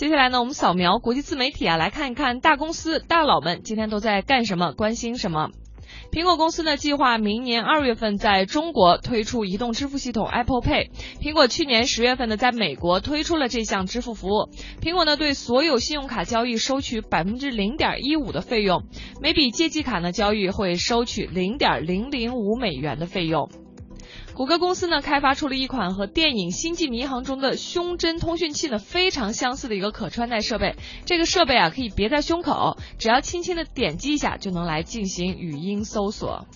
接下来呢，我们扫描国际自媒体啊，来看一看大公司大佬们今天都在干什么，关心什么。苹果公司呢计划明年二月份在中国推出移动支付系统 Apple Pay。苹果去年十月份呢在美国推出了这项支付服务。苹果呢对所有信用卡交易收取百分之零点一五的费用，每笔借记卡呢交易会收取零点零零五美元的费用。谷歌公司呢开发出了一款和电影《星际迷航》中的胸针通讯器呢非常相似的一个可穿戴设备。这个设备啊可以别在胸口，只要轻轻的点击一下就能来进行语音搜索。